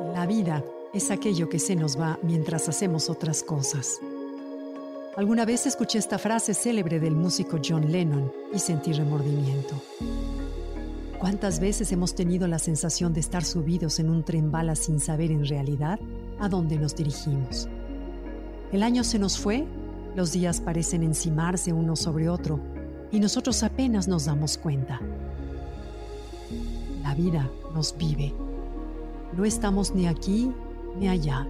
La vida es aquello que se nos va mientras hacemos otras cosas. Alguna vez escuché esta frase célebre del músico John Lennon y sentí remordimiento. ¿Cuántas veces hemos tenido la sensación de estar subidos en un tren bala sin saber en realidad a dónde nos dirigimos? El año se nos fue, los días parecen encimarse uno sobre otro y nosotros apenas nos damos cuenta. La vida nos vive. No estamos ni aquí ni allá.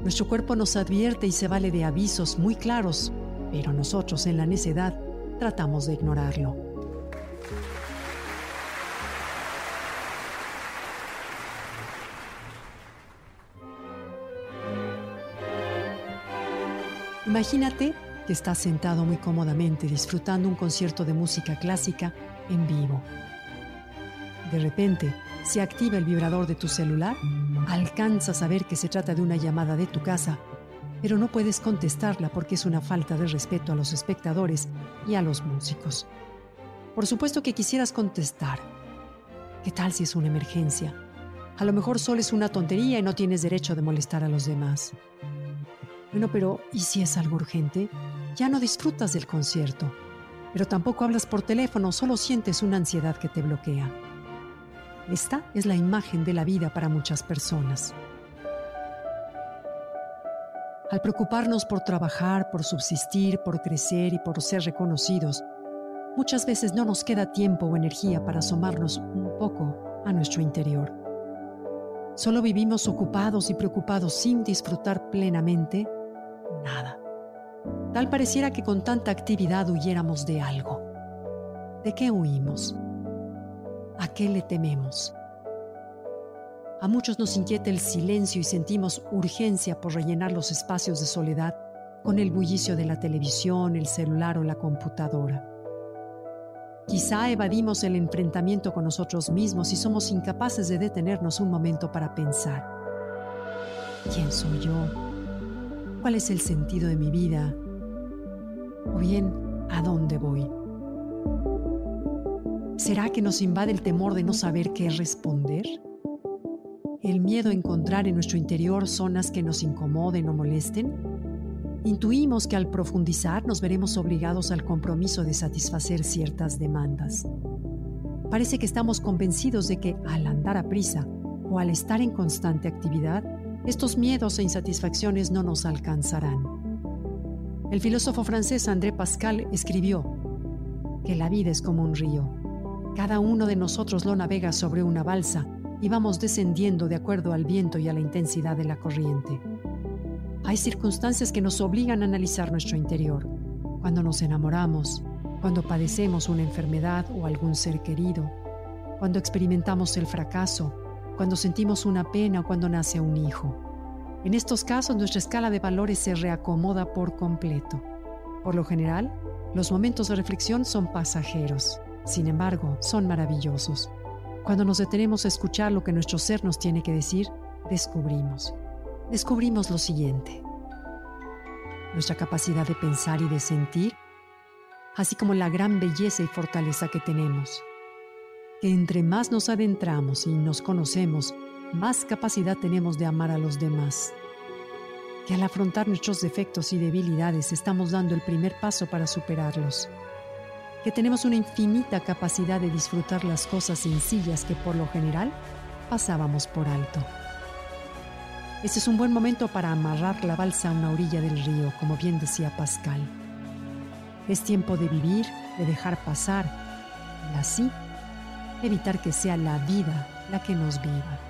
Nuestro cuerpo nos advierte y se vale de avisos muy claros, pero nosotros en la necedad tratamos de ignorarlo. Imagínate que estás sentado muy cómodamente disfrutando un concierto de música clásica en vivo. De repente, se activa el vibrador de tu celular, alcanzas a ver que se trata de una llamada de tu casa, pero no puedes contestarla porque es una falta de respeto a los espectadores y a los músicos. Por supuesto que quisieras contestar. ¿Qué tal si es una emergencia? A lo mejor solo es una tontería y no tienes derecho de molestar a los demás. Bueno, pero ¿y si es algo urgente? Ya no disfrutas del concierto, pero tampoco hablas por teléfono, solo sientes una ansiedad que te bloquea. Esta es la imagen de la vida para muchas personas. Al preocuparnos por trabajar, por subsistir, por crecer y por ser reconocidos, muchas veces no nos queda tiempo o energía para asomarnos un poco a nuestro interior. Solo vivimos ocupados y preocupados sin disfrutar plenamente nada. Tal pareciera que con tanta actividad huyéramos de algo. ¿De qué huimos? ¿A qué le tememos? A muchos nos inquieta el silencio y sentimos urgencia por rellenar los espacios de soledad con el bullicio de la televisión, el celular o la computadora. Quizá evadimos el enfrentamiento con nosotros mismos y somos incapaces de detenernos un momento para pensar. ¿Quién soy yo? ¿Cuál es el sentido de mi vida? O bien, ¿a dónde voy? ¿Será que nos invade el temor de no saber qué responder? ¿El miedo a encontrar en nuestro interior zonas que nos incomoden o molesten? Intuimos que al profundizar nos veremos obligados al compromiso de satisfacer ciertas demandas. Parece que estamos convencidos de que al andar a prisa o al estar en constante actividad, estos miedos e insatisfacciones no nos alcanzarán. El filósofo francés André Pascal escribió que la vida es como un río. Cada uno de nosotros lo navega sobre una balsa y vamos descendiendo de acuerdo al viento y a la intensidad de la corriente. Hay circunstancias que nos obligan a analizar nuestro interior. Cuando nos enamoramos, cuando padecemos una enfermedad o algún ser querido, cuando experimentamos el fracaso, cuando sentimos una pena o cuando nace un hijo. En estos casos nuestra escala de valores se reacomoda por completo. Por lo general, los momentos de reflexión son pasajeros, sin embargo, son maravillosos. Cuando nos detenemos a escuchar lo que nuestro ser nos tiene que decir, descubrimos. Descubrimos lo siguiente. Nuestra capacidad de pensar y de sentir, así como la gran belleza y fortaleza que tenemos que entre más nos adentramos y nos conocemos, más capacidad tenemos de amar a los demás. Que al afrontar nuestros defectos y debilidades estamos dando el primer paso para superarlos. Que tenemos una infinita capacidad de disfrutar las cosas sencillas que por lo general pasábamos por alto. Este es un buen momento para amarrar la balsa a una orilla del río, como bien decía Pascal. Es tiempo de vivir, de dejar pasar, y así evitar que sea la vida la que nos viva.